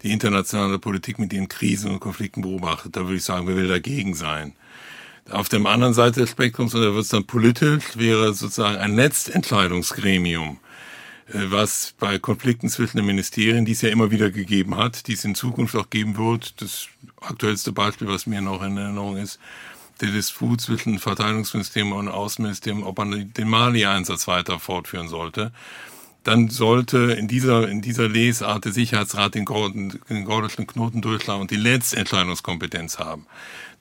D: die internationale Politik mit ihren Krisen und Konflikten beobachtet. Da würde ich sagen, wer will dagegen sein? Auf der anderen Seite des Spektrums, und da wird es dann politisch, wäre sozusagen ein Netzentscheidungsgremium, äh, was bei Konflikten zwischen den Ministerien, die es ja immer wieder gegeben hat, die es in Zukunft auch geben wird. Das aktuellste Beispiel, was mir noch in Erinnerung ist, der Disput zwischen Verteidigungsministerium und Außenministerium, ob man den Mali-Einsatz weiter fortführen sollte. Dann sollte in dieser, in dieser Lesart der Sicherheitsrat den, den gordischen Knoten durchschlagen und die Letztentscheidungskompetenz haben.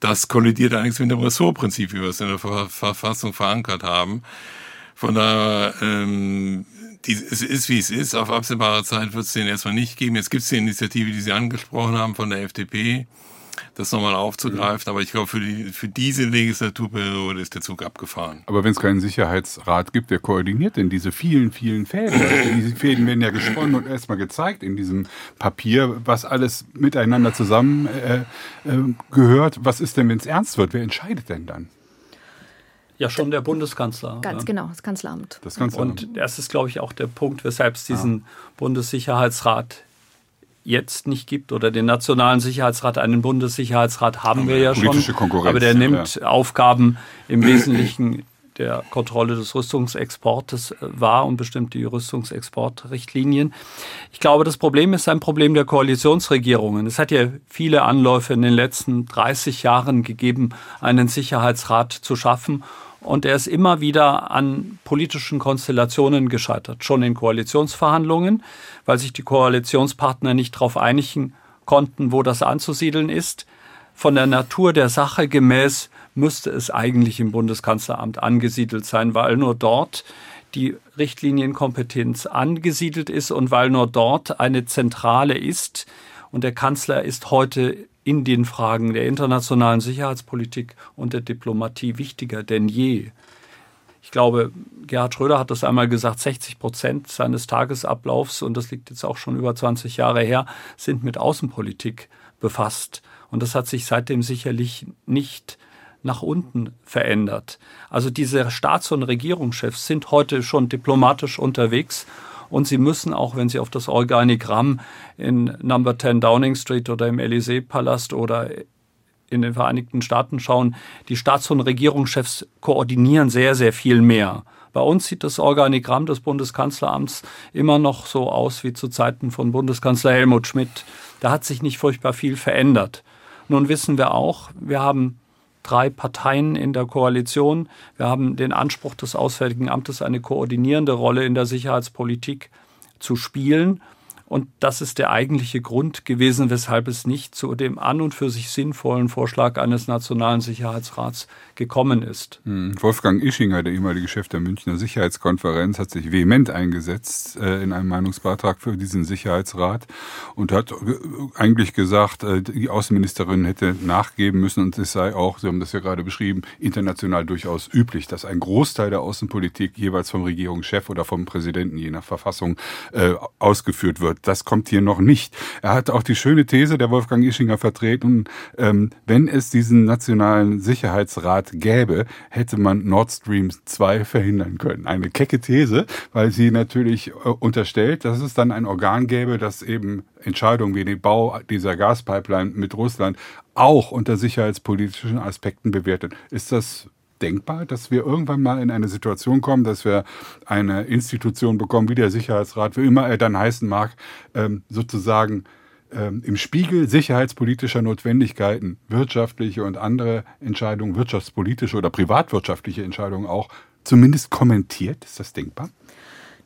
D: Das kollidiert eigentlich mit dem Ressortprinzip, wie wir es in der Verfassung verankert haben. Von daher, ähm, die, es ist, wie es ist. Auf absehbare Zeit wird es den erstmal nicht geben. Jetzt gibt es die Initiative, die Sie angesprochen haben von der FDP, das nochmal aufzugreifen. Aber ich glaube, für, die, für diese Legislaturperiode ist der Zug abgefahren.
A: Aber wenn es keinen Sicherheitsrat gibt, wer koordiniert denn diese vielen, vielen Fäden? Also diese Fäden werden ja gesponnen und erstmal gezeigt in diesem Papier, was alles miteinander zusammen äh, äh, gehört. Was ist denn, wenn es ernst wird? Wer entscheidet denn dann?
C: Ja, schon der Bundeskanzler.
B: Ganz ja. genau, das Kanzleramt.
C: Das Kanzleramt. Und das ist, glaube ich, auch der Punkt, weshalb es diesen ah. Bundessicherheitsrat jetzt nicht gibt oder den Nationalen Sicherheitsrat, einen Bundessicherheitsrat haben wir ja schon. Aber der nimmt ja. Aufgaben im Wesentlichen der Kontrolle des Rüstungsexportes äh, wahr und bestimmt die Rüstungsexportrichtlinien. Ich glaube, das Problem ist ein Problem der Koalitionsregierungen. Es hat ja viele Anläufe in den letzten 30 Jahren gegeben, einen Sicherheitsrat zu schaffen und er ist immer wieder an politischen Konstellationen gescheitert, schon in Koalitionsverhandlungen, weil sich die Koalitionspartner nicht darauf einigen konnten, wo das anzusiedeln ist. Von der Natur der Sache gemäß müsste es eigentlich im Bundeskanzleramt angesiedelt sein, weil nur dort die Richtlinienkompetenz angesiedelt ist und weil nur dort eine Zentrale ist. Und der Kanzler ist heute in den Fragen der internationalen Sicherheitspolitik und der Diplomatie wichtiger denn je. Ich glaube, Gerhard Schröder hat das einmal gesagt, 60 Prozent seines Tagesablaufs, und das liegt jetzt auch schon über 20 Jahre her, sind mit Außenpolitik befasst. Und das hat sich seitdem sicherlich nicht nach unten verändert. Also diese Staats- und Regierungschefs sind heute schon diplomatisch unterwegs und sie müssen auch, wenn sie auf das Organigramm in Number 10 Downing Street oder im Élysée-Palast oder in den Vereinigten Staaten schauen, die Staats- und Regierungschefs koordinieren sehr, sehr viel mehr. Bei uns sieht das Organigramm des Bundeskanzleramts immer noch so aus wie zu Zeiten von Bundeskanzler Helmut Schmidt. Da hat sich nicht furchtbar viel verändert. Nun wissen wir auch, wir haben drei Parteien in der Koalition. Wir haben den Anspruch des Auswärtigen Amtes, eine koordinierende Rolle in der Sicherheitspolitik zu spielen. Und das ist der eigentliche Grund gewesen, weshalb es nicht zu dem an und für sich sinnvollen Vorschlag eines Nationalen Sicherheitsrats gekommen ist.
A: Hm, Wolfgang Ischinger, der ehemalige Chef der Münchner Sicherheitskonferenz, hat sich vehement eingesetzt äh, in einem Meinungsbeitrag für diesen Sicherheitsrat und hat äh, eigentlich gesagt, äh, die Außenministerin hätte nachgeben müssen und es sei auch, Sie haben das ja gerade beschrieben, international durchaus üblich, dass ein Großteil der Außenpolitik jeweils vom Regierungschef oder vom Präsidenten je nach Verfassung ausgeführt wird. Das kommt hier noch nicht. Er hat auch die schöne These der Wolfgang Ischinger vertreten, ähm, wenn es diesen nationalen Sicherheitsrat gäbe, hätte man Nord Stream 2 verhindern können. Eine kecke These, weil sie natürlich äh, unterstellt, dass es dann ein Organ gäbe, das eben Entscheidungen wie den Bau dieser Gaspipeline mit Russland auch unter sicherheitspolitischen Aspekten bewertet. Ist das denkbar, dass wir irgendwann mal in eine Situation kommen, dass wir eine Institution bekommen, wie der Sicherheitsrat, wie immer er dann heißen mag, ähm, sozusagen ähm, im Spiegel sicherheitspolitischer Notwendigkeiten wirtschaftliche und andere Entscheidungen, wirtschaftspolitische oder privatwirtschaftliche Entscheidungen auch zumindest kommentiert? Ist das denkbar?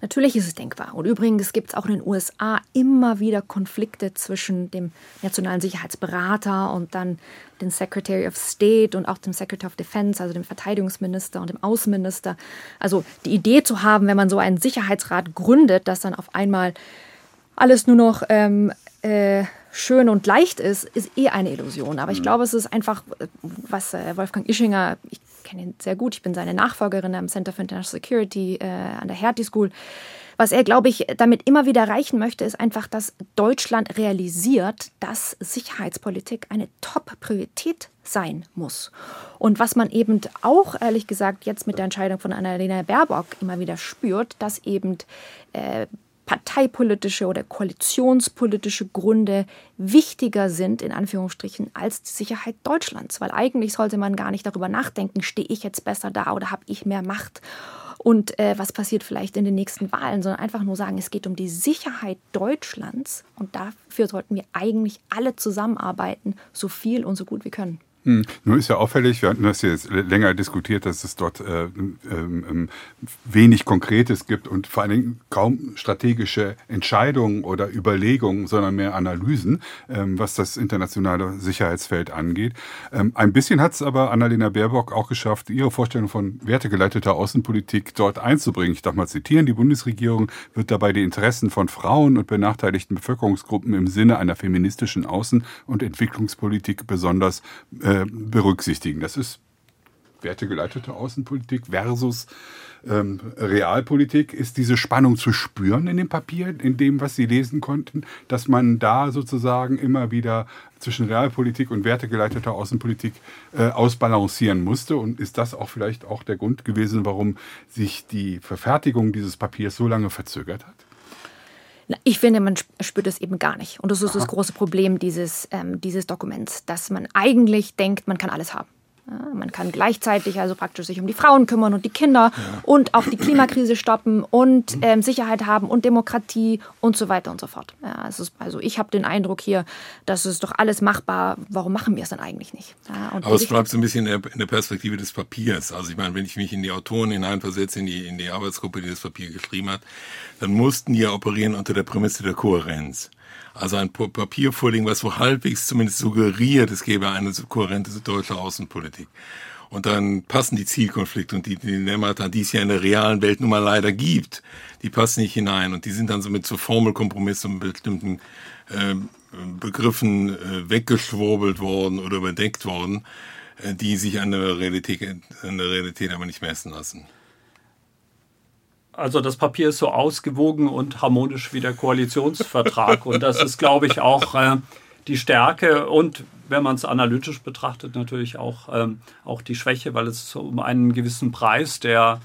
B: Natürlich ist es denkbar. Und übrigens gibt es auch in den USA immer wieder Konflikte zwischen dem nationalen Sicherheitsberater und dann dem Secretary of State und auch dem Secretary of Defense, also dem Verteidigungsminister und dem Außenminister. Also die Idee zu haben, wenn man so einen Sicherheitsrat gründet, dass dann auf einmal alles nur noch ähm, äh, schön und leicht ist, ist eh eine Illusion. Aber ich mhm. glaube, es ist einfach, was äh, Wolfgang Ischinger, ich kenne ihn sehr gut, ich bin seine Nachfolgerin am Center for International Security äh, an der Hertie School. Was er, glaube ich, damit immer wieder erreichen möchte, ist einfach, dass Deutschland realisiert, dass Sicherheitspolitik eine Top-Priorität sein muss. Und was man eben auch, ehrlich gesagt, jetzt mit der Entscheidung von Annalena Baerbock immer wieder spürt, dass eben äh, parteipolitische oder koalitionspolitische Gründe wichtiger sind, in Anführungsstrichen, als die Sicherheit Deutschlands. Weil eigentlich sollte man gar nicht darüber nachdenken, stehe ich jetzt besser da oder habe ich mehr Macht und äh, was passiert vielleicht in den nächsten Wahlen, sondern einfach nur sagen, es geht um die Sicherheit Deutschlands und dafür sollten wir eigentlich alle zusammenarbeiten, so viel und so gut wir können.
A: Hm. Nur ist ja auffällig, wir hatten das jetzt länger diskutiert, dass es dort äh, äh, wenig Konkretes gibt und vor allen Dingen kaum strategische Entscheidungen oder Überlegungen, sondern mehr Analysen, ähm, was das internationale Sicherheitsfeld angeht. Ähm, ein bisschen hat es aber Annalena Baerbock auch geschafft, ihre Vorstellung von wertegeleiteter Außenpolitik dort einzubringen. Ich darf mal zitieren, die Bundesregierung wird dabei die Interessen von Frauen und benachteiligten Bevölkerungsgruppen im Sinne einer feministischen Außen- und Entwicklungspolitik besonders äh, äh, berücksichtigen. Das ist wertegeleitete Außenpolitik versus ähm, Realpolitik. Ist diese Spannung zu spüren in dem Papier, in dem, was Sie lesen konnten, dass man da sozusagen immer wieder zwischen Realpolitik und wertegeleiteter Außenpolitik äh, ausbalancieren musste? Und ist das auch vielleicht auch der Grund gewesen, warum sich die Verfertigung dieses Papiers so lange verzögert hat?
B: Ich finde, man spürt es eben gar nicht. Und das ist Aha. das große Problem dieses, ähm, dieses Dokuments, dass man eigentlich denkt, man kann alles haben. Ja, man kann gleichzeitig also praktisch sich um die Frauen kümmern und die Kinder ja. und auch die Klimakrise stoppen und ähm, Sicherheit haben und Demokratie und so weiter und so fort. Ja, es ist, also ich habe den Eindruck hier, das ist doch alles machbar. Warum machen wir es dann eigentlich nicht?
D: Aber es bleibt so ein bisschen in der, in der, Perspektive des Papiers. Also ich meine, wenn ich mich in die Autoren hineinversetze, in die, in die Arbeitsgruppe, die das Papier geschrieben hat, dann mussten die ja operieren unter der Prämisse der Kohärenz. Also ein Papier vorlegen, was so halbwegs zumindest suggeriert, es gäbe eine kohärente deutsche Außenpolitik. Und dann passen die Zielkonflikte und die Dilemmata, die es ja in der realen Welt nun mal leider gibt, die passen nicht hinein. Und die sind dann so mit so Formelkompromissen und bestimmten äh, Begriffen äh, weggeschwurbelt worden oder überdeckt worden, äh, die sich an der Realität, an der Realität aber nicht messen lassen.
C: Also das Papier ist so ausgewogen und harmonisch wie der Koalitionsvertrag. und das ist, glaube ich, auch äh, die Stärke und wenn man es analytisch betrachtet, natürlich auch, ähm, auch die Schwäche, weil es um einen gewissen Preis, der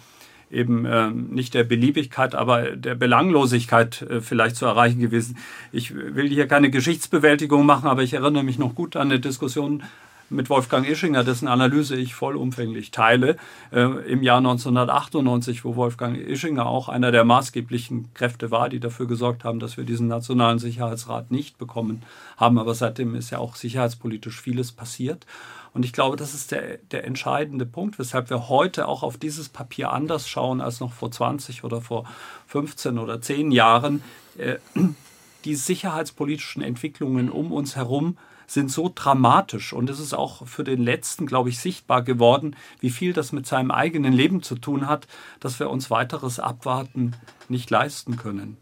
C: eben äh, nicht der Beliebigkeit, aber der Belanglosigkeit äh, vielleicht zu erreichen gewesen. Ich will hier keine Geschichtsbewältigung machen, aber ich erinnere mich noch gut an eine Diskussion mit Wolfgang Ischinger, dessen Analyse ich vollumfänglich teile, äh, im Jahr 1998, wo Wolfgang Ischinger auch einer der maßgeblichen Kräfte war, die dafür gesorgt haben, dass wir diesen Nationalen Sicherheitsrat nicht bekommen haben. Aber seitdem ist ja auch sicherheitspolitisch vieles passiert. Und ich glaube, das ist der, der entscheidende Punkt, weshalb wir heute auch auf dieses Papier anders schauen als noch vor 20 oder vor 15 oder 10 Jahren. Äh, die sicherheitspolitischen Entwicklungen um uns herum sind so dramatisch. Und es ist auch für den Letzten, glaube ich, sichtbar geworden, wie viel das mit seinem eigenen Leben zu tun hat, dass wir uns weiteres Abwarten nicht leisten können.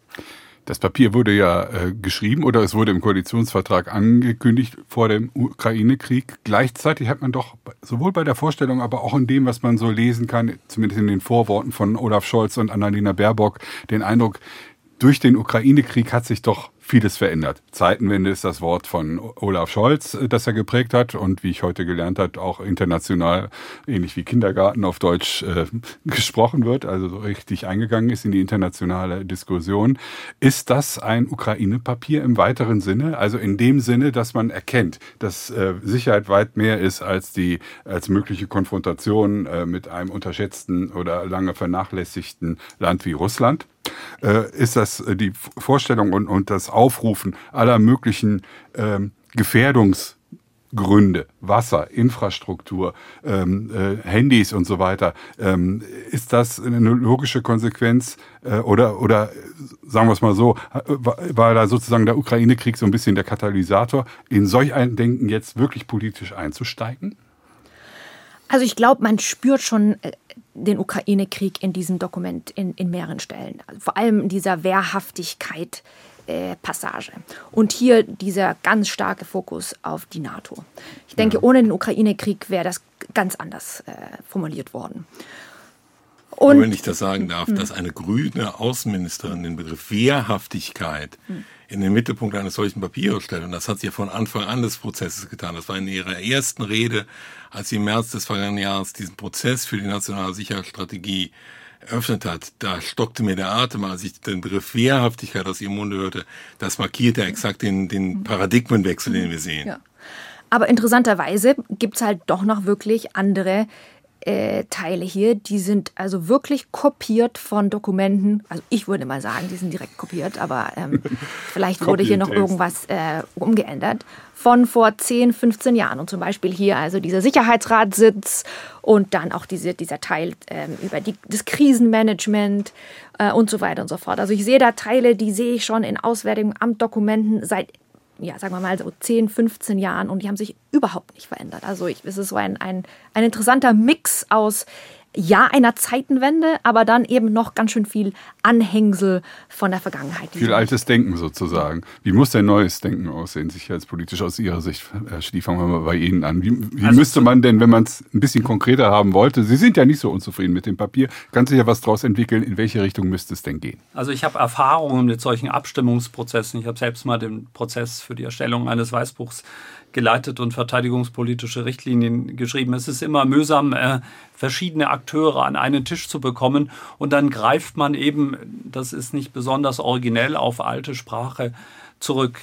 A: Das Papier wurde ja äh, geschrieben oder es wurde im Koalitionsvertrag angekündigt vor dem Ukraine-Krieg. Gleichzeitig hat man doch sowohl bei der Vorstellung, aber auch in dem, was man so lesen kann, zumindest in den Vorworten von Olaf Scholz und Annalena Baerbock, den Eindruck, durch den Ukraine-Krieg hat sich doch vieles verändert. Zeitenwende ist das Wort von Olaf Scholz, äh, das er geprägt hat und wie ich heute gelernt habe, auch international, ähnlich wie Kindergarten auf Deutsch äh, gesprochen wird, also so richtig eingegangen ist in die internationale Diskussion. Ist das ein Ukraine-Papier im weiteren Sinne? Also in dem Sinne, dass man erkennt, dass äh, Sicherheit weit mehr ist als die als mögliche Konfrontation äh, mit einem unterschätzten oder lange vernachlässigten Land wie Russland? Äh, ist das äh, die Vorstellung und, und das Aufrufen aller möglichen ähm, Gefährdungsgründe, Wasser, Infrastruktur, ähm, äh, Handys und so weiter. Ähm, ist das eine logische Konsequenz äh, oder, oder sagen wir es mal so, war, war da sozusagen der Ukraine-Krieg so ein bisschen der Katalysator, in solch ein Denken jetzt wirklich politisch einzusteigen?
B: Also ich glaube, man spürt schon äh, den Ukraine-Krieg in diesem Dokument in, in mehreren Stellen. Vor allem in dieser Wehrhaftigkeit. Äh, Passage. Und hier dieser ganz starke Fokus auf die NATO. Ich denke, ja. ohne den Ukraine-Krieg wäre das ganz anders äh, formuliert worden.
D: Und, wenn ich das sagen darf, dass eine grüne Außenministerin den Begriff Wehrhaftigkeit hm. in den Mittelpunkt eines solchen Papiers stellt, und das hat sie ja von Anfang an des Prozesses getan, das war in ihrer ersten Rede, als sie im März des vergangenen Jahres diesen Prozess für die nationale Sicherheitsstrategie eröffnet hat, da stockte mir der Atem, als ich den Begriff Wehrhaftigkeit aus ihrem Munde hörte. Das markierte exakt den, den. Paradigmenwechsel, den wir sehen. Ja.
B: Aber interessanterweise gibt es halt doch noch wirklich andere äh, Teile hier, die sind also wirklich kopiert von Dokumenten. Also ich würde mal sagen, die sind direkt kopiert, aber ähm, vielleicht wurde hier noch irgendwas äh, umgeändert von vor 10, 15 Jahren. Und zum Beispiel hier also dieser Sicherheitsratssitz und dann auch diese, dieser Teil ähm, über die, das Krisenmanagement äh, und so weiter und so fort. Also ich sehe da Teile, die sehe ich schon in Auswärtigen Amtdokumenten seit ja, sagen wir mal so 10, 15 Jahren und die haben sich überhaupt nicht verändert. Also ich, es ist so ein, ein, ein interessanter Mix aus ja einer Zeitenwende, aber dann eben noch ganz schön viel Anhängsel von der Vergangenheit.
A: Viel altes Denken sozusagen. Wie muss denn neues Denken aussehen, sicherheitspolitisch aus Ihrer Sicht? Herr Stief, fangen wir mal bei Ihnen an. Wie, wie also müsste man denn, wenn man es ein bisschen konkreter haben wollte, Sie sind ja nicht so unzufrieden mit dem Papier, kann sich ja was daraus entwickeln, in welche Richtung müsste es denn gehen?
C: Also ich habe Erfahrungen mit solchen Abstimmungsprozessen. Ich habe selbst mal den Prozess für die Erstellung eines Weißbuchs geleitet und verteidigungspolitische Richtlinien geschrieben. Es ist immer mühsam, äh, verschiedene Akteure an einen Tisch zu bekommen und dann greift man eben, das ist nicht besonders originell, auf alte Sprache zurück.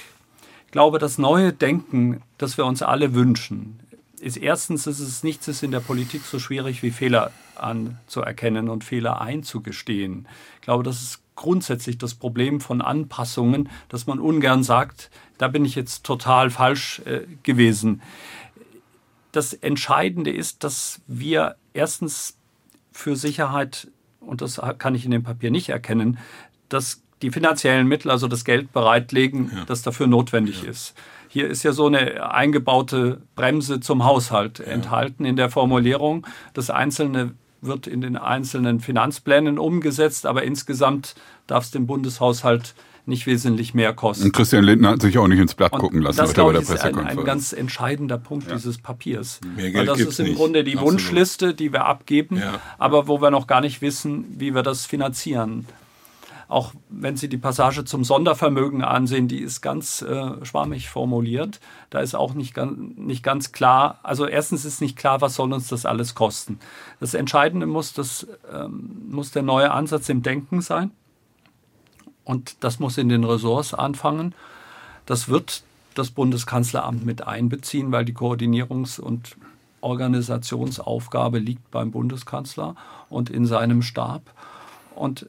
C: Ich glaube, das neue Denken, das wir uns alle wünschen, ist erstens, ist es nichts ist in der Politik so schwierig wie Fehler anzuerkennen und Fehler einzugestehen. Ich glaube, das ist grundsätzlich das Problem von Anpassungen, dass man ungern sagt, da bin ich jetzt total falsch äh, gewesen. Das Entscheidende ist, dass wir erstens für Sicherheit, und das kann ich in dem Papier nicht erkennen, dass die finanziellen Mittel, also das Geld bereitlegen, ja. das dafür notwendig ja. ist. Hier ist ja so eine eingebaute Bremse zum Haushalt ja. enthalten in der Formulierung. Das Einzelne wird in den einzelnen Finanzplänen umgesetzt, aber insgesamt darf es dem Bundeshaushalt nicht wesentlich mehr kosten. Und
A: Christian Lindner hat sich auch nicht ins Blatt gucken lassen
C: das, bei der Pressekonferenz. Das ist ein, ganz entscheidender Punkt ja. dieses Papiers. Mehr Geld Weil das ist im nicht. Grunde die Absolut. Wunschliste, die wir abgeben, ja. aber wo wir noch gar nicht wissen, wie wir das finanzieren. Auch wenn Sie die Passage zum Sondervermögen ansehen, die ist ganz äh, schwammig formuliert. Da ist auch nicht, nicht ganz klar, also erstens ist nicht klar, was soll uns das alles kosten. Das Entscheidende muss, das, ähm, muss der neue Ansatz im Denken sein. Und das muss in den Ressorts anfangen. Das wird das Bundeskanzleramt mit einbeziehen, weil die Koordinierungs- und Organisationsaufgabe liegt beim Bundeskanzler und in seinem Stab. Und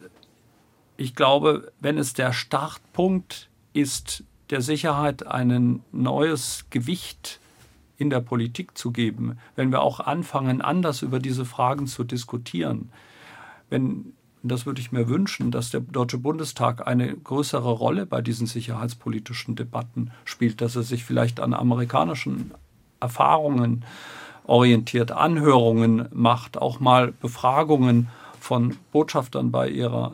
C: ich glaube, wenn es der Startpunkt ist, der Sicherheit ein neues Gewicht in der Politik zu geben, wenn wir auch anfangen, anders über diese Fragen zu diskutieren, wenn und das würde ich mir wünschen, dass der Deutsche Bundestag eine größere Rolle bei diesen sicherheitspolitischen Debatten spielt, dass er sich vielleicht an amerikanischen Erfahrungen orientiert, Anhörungen macht, auch mal Befragungen von Botschaftern bei ihrer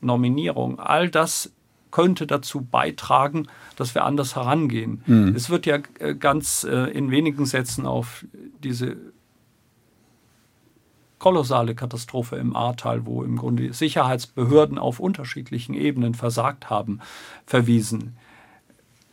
C: Nominierung. All das könnte dazu beitragen, dass wir anders herangehen. Mhm. Es wird ja äh, ganz äh, in wenigen Sätzen auf diese kolossale Katastrophe im Ahrtal, wo im Grunde Sicherheitsbehörden auf unterschiedlichen Ebenen versagt haben, verwiesen.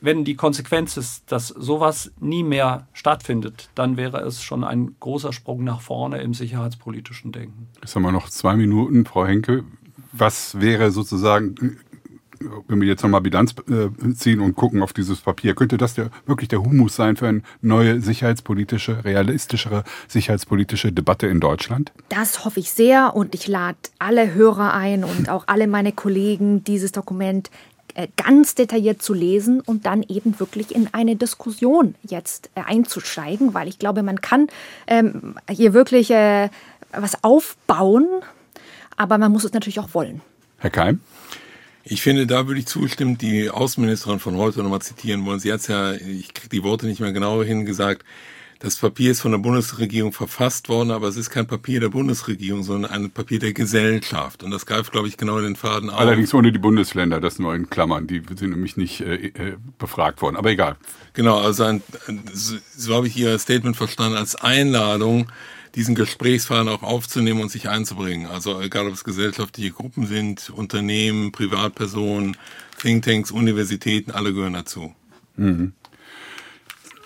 C: Wenn die Konsequenz ist, dass sowas nie mehr stattfindet, dann wäre es schon ein großer Sprung nach vorne im sicherheitspolitischen Denken.
A: Jetzt haben wir noch zwei Minuten, Frau Henke. Was wäre sozusagen wenn wir jetzt nochmal Bilanz äh, ziehen und gucken auf dieses Papier, könnte das der, wirklich der Humus sein für eine neue sicherheitspolitische, realistischere sicherheitspolitische Debatte in Deutschland?
B: Das hoffe ich sehr und ich lade alle Hörer ein und auch alle meine Kollegen, dieses Dokument äh, ganz detailliert zu lesen und dann eben wirklich in eine Diskussion jetzt äh, einzusteigen, weil ich glaube, man kann ähm, hier wirklich äh, was aufbauen, aber man muss es natürlich auch wollen.
A: Herr Keim?
D: Ich finde, da würde ich zustimmen, die Außenministerin von heute nochmal zitieren wollen. Sie hat ja, ich kriege die Worte nicht mehr genau hin, gesagt, das Papier ist von der Bundesregierung verfasst worden, aber es ist kein Papier der Bundesregierung, sondern ein Papier der Gesellschaft. Und das greift, glaube ich, genau in den Faden auf.
A: Allerdings ohne die Bundesländer, das nur in Klammern. Die sind nämlich nicht äh, äh befragt worden. Aber egal.
D: Genau, also ein, so habe ich Ihr Statement verstanden, als Einladung, diesen Gesprächsfaden auch aufzunehmen und sich einzubringen. Also egal, ob es gesellschaftliche Gruppen sind, Unternehmen, Privatpersonen, Thinktanks, Universitäten, alle gehören dazu.
A: Mhm.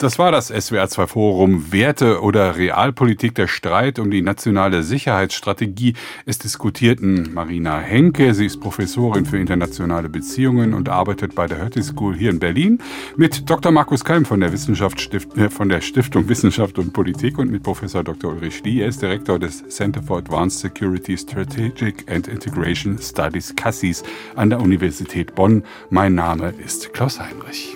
A: Das war das SWR2 Forum Werte oder Realpolitik. Der Streit um die nationale Sicherheitsstrategie. Es diskutierten Marina Henke. Sie ist Professorin für internationale Beziehungen und arbeitet bei der Hertie School hier in Berlin. Mit Dr. Markus Keim von der, äh, von der Stiftung Wissenschaft und Politik und mit Professor Dr. Ulrich Lee. Er ist Direktor des Center for Advanced Security Strategic and Integration Studies Cassis an der Universität Bonn. Mein Name ist Klaus Heinrich.